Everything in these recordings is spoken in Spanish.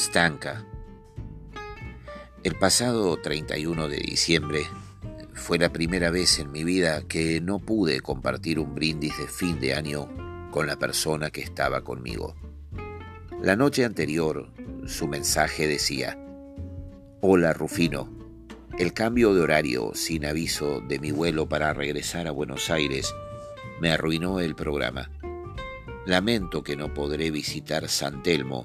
Stanka. El pasado 31 de diciembre fue la primera vez en mi vida que no pude compartir un brindis de fin de año con la persona que estaba conmigo. La noche anterior, su mensaje decía, Hola Rufino, el cambio de horario sin aviso de mi vuelo para regresar a Buenos Aires me arruinó el programa. Lamento que no podré visitar San Telmo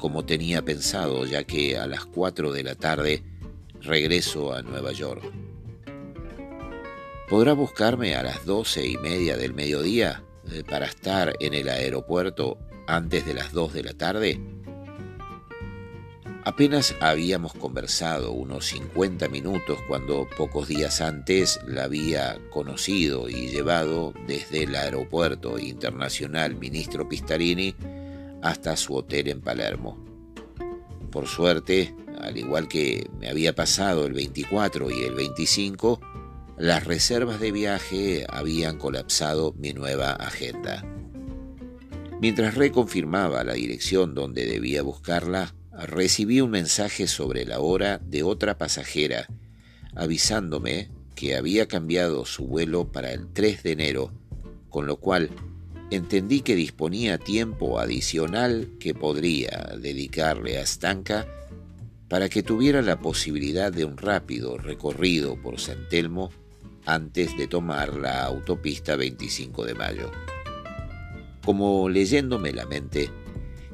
como tenía pensado, ya que a las 4 de la tarde regreso a Nueva York. ¿Podrá buscarme a las doce y media del mediodía eh, para estar en el aeropuerto antes de las 2 de la tarde? Apenas habíamos conversado unos 50 minutos cuando pocos días antes la había conocido y llevado desde el aeropuerto internacional ministro Pistarini hasta su hotel en Palermo. Por suerte, al igual que me había pasado el 24 y el 25, las reservas de viaje habían colapsado mi nueva agenda. Mientras reconfirmaba la dirección donde debía buscarla, recibí un mensaje sobre la hora de otra pasajera, avisándome que había cambiado su vuelo para el 3 de enero, con lo cual entendí que disponía tiempo adicional que podría dedicarle a Stanka para que tuviera la posibilidad de un rápido recorrido por San Telmo antes de tomar la autopista 25 de mayo. Como leyéndome la mente,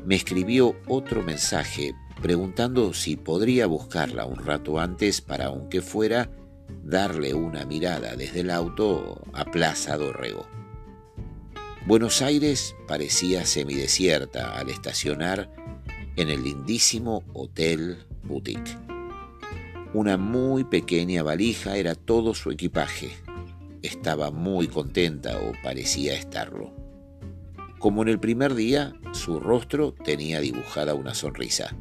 me escribió otro mensaje preguntando si podría buscarla un rato antes para, aunque fuera, darle una mirada desde el auto a Plaza Dorrego. Buenos Aires parecía semidesierta al estacionar en el lindísimo Hotel Boutique. Una muy pequeña valija era todo su equipaje. Estaba muy contenta o parecía estarlo. Como en el primer día, su rostro tenía dibujada una sonrisa.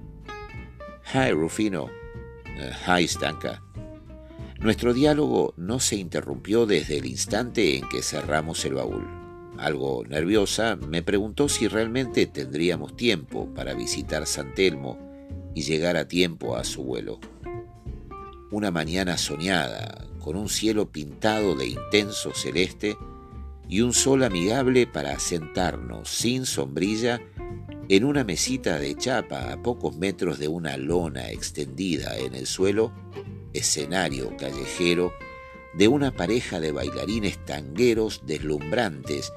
Hi, Rufino. Eh, hi, Stanka. Nuestro diálogo no se interrumpió desde el instante en que cerramos el baúl algo nerviosa, me preguntó si realmente tendríamos tiempo para visitar San Telmo y llegar a tiempo a su vuelo. Una mañana soñada, con un cielo pintado de intenso celeste y un sol amigable para sentarnos sin sombrilla en una mesita de chapa a pocos metros de una lona extendida en el suelo, escenario callejero de una pareja de bailarines tangueros deslumbrantes,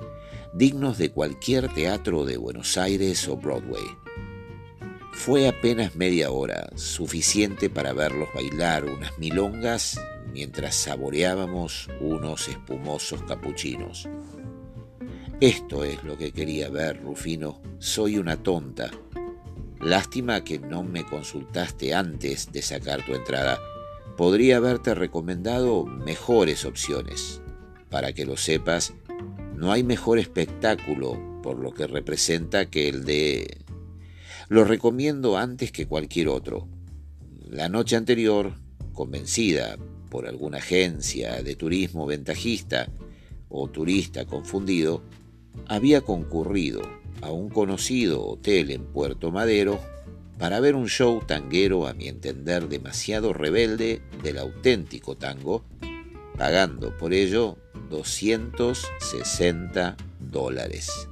dignos de cualquier teatro de Buenos Aires o Broadway. Fue apenas media hora, suficiente para verlos bailar unas milongas mientras saboreábamos unos espumosos capuchinos. Esto es lo que quería ver, Rufino. Soy una tonta. Lástima que no me consultaste antes de sacar tu entrada podría haberte recomendado mejores opciones. Para que lo sepas, no hay mejor espectáculo por lo que representa que el de... Lo recomiendo antes que cualquier otro. La noche anterior, convencida por alguna agencia de turismo ventajista o turista confundido, había concurrido a un conocido hotel en Puerto Madero para ver un show tanguero, a mi entender, demasiado rebelde del auténtico tango, pagando por ello 260 dólares.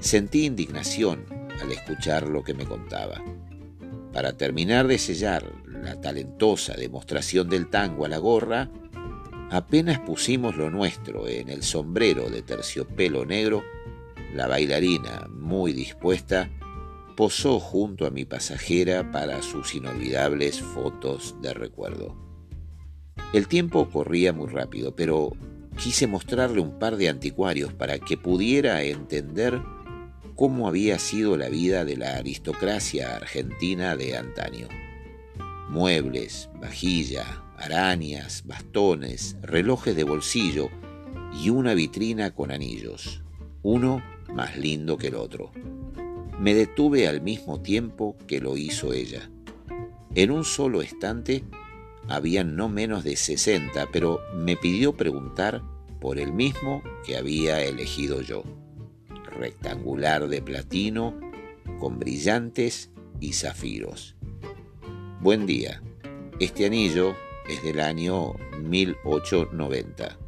Sentí indignación al escuchar lo que me contaba. Para terminar de sellar la talentosa demostración del tango a la gorra, apenas pusimos lo nuestro en el sombrero de terciopelo negro, la bailarina, muy dispuesta, posó junto a mi pasajera para sus inolvidables fotos de recuerdo. El tiempo corría muy rápido, pero quise mostrarle un par de anticuarios para que pudiera entender cómo había sido la vida de la aristocracia argentina de antaño. Muebles, vajilla, arañas, bastones, relojes de bolsillo y una vitrina con anillos, uno más lindo que el otro. Me detuve al mismo tiempo que lo hizo ella. En un solo estante había no menos de 60, pero me pidió preguntar por el mismo que había elegido yo. Rectangular de platino, con brillantes y zafiros. Buen día. Este anillo es del año 1890.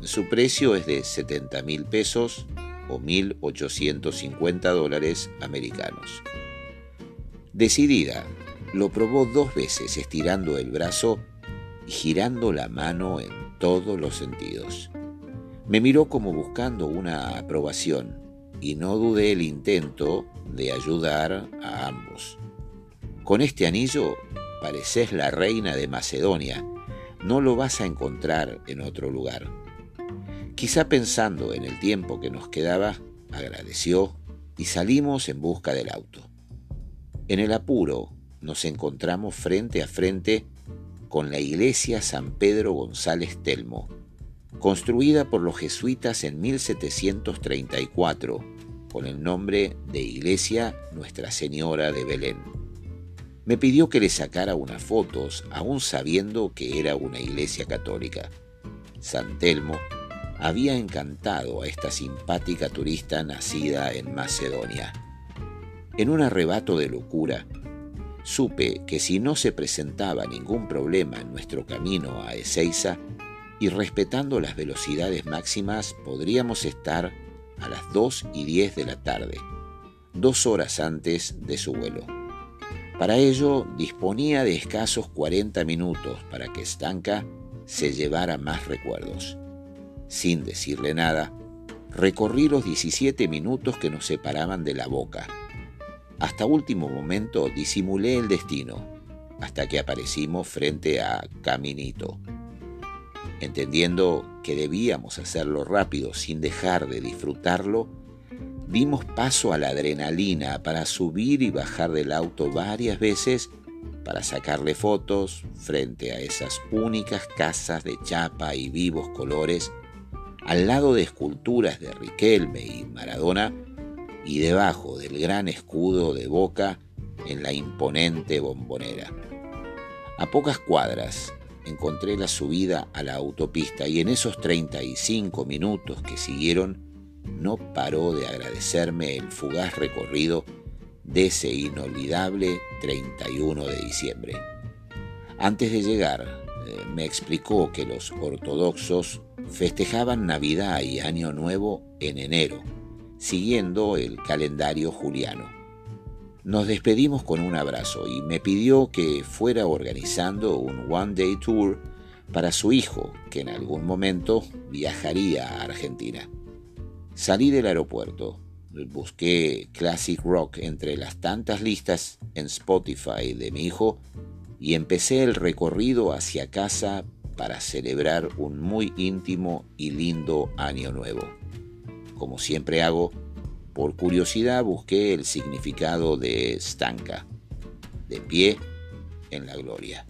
Su precio es de 70 mil pesos o 1.850 dólares americanos. Decidida, lo probó dos veces estirando el brazo y girando la mano en todos los sentidos. Me miró como buscando una aprobación y no dudé el intento de ayudar a ambos. Con este anillo pareces la reina de Macedonia, no lo vas a encontrar en otro lugar. Quizá pensando en el tiempo que nos quedaba, agradeció y salimos en busca del auto. En el apuro nos encontramos frente a frente con la iglesia San Pedro González Telmo, construida por los jesuitas en 1734 con el nombre de Iglesia Nuestra Señora de Belén. Me pidió que le sacara unas fotos, aún sabiendo que era una iglesia católica. San Telmo había encantado a esta simpática turista nacida en Macedonia. En un arrebato de locura, supe que si no se presentaba ningún problema en nuestro camino a Ezeiza, y respetando las velocidades máximas podríamos estar a las 2 y 10 de la tarde, dos horas antes de su vuelo. Para ello disponía de escasos 40 minutos para que Stanka se llevara más recuerdos. Sin decirle nada, recorrí los 17 minutos que nos separaban de la boca. Hasta último momento disimulé el destino, hasta que aparecimos frente a Caminito. Entendiendo que debíamos hacerlo rápido sin dejar de disfrutarlo, dimos paso a la adrenalina para subir y bajar del auto varias veces para sacarle fotos frente a esas únicas casas de chapa y vivos colores, al lado de esculturas de Riquelme y Maradona y debajo del gran escudo de Boca en la imponente bombonera. A pocas cuadras encontré la subida a la autopista y en esos 35 minutos que siguieron no paró de agradecerme el fugaz recorrido de ese inolvidable 31 de diciembre. Antes de llegar, eh, me explicó que los ortodoxos festejaban Navidad y Año Nuevo en enero, siguiendo el calendario juliano. Nos despedimos con un abrazo y me pidió que fuera organizando un One Day Tour para su hijo, que en algún momento viajaría a Argentina. Salí del aeropuerto, busqué Classic Rock entre las tantas listas en Spotify de mi hijo y empecé el recorrido hacia casa para celebrar un muy íntimo y lindo año nuevo. Como siempre hago, por curiosidad busqué el significado de estanca, de pie en la gloria.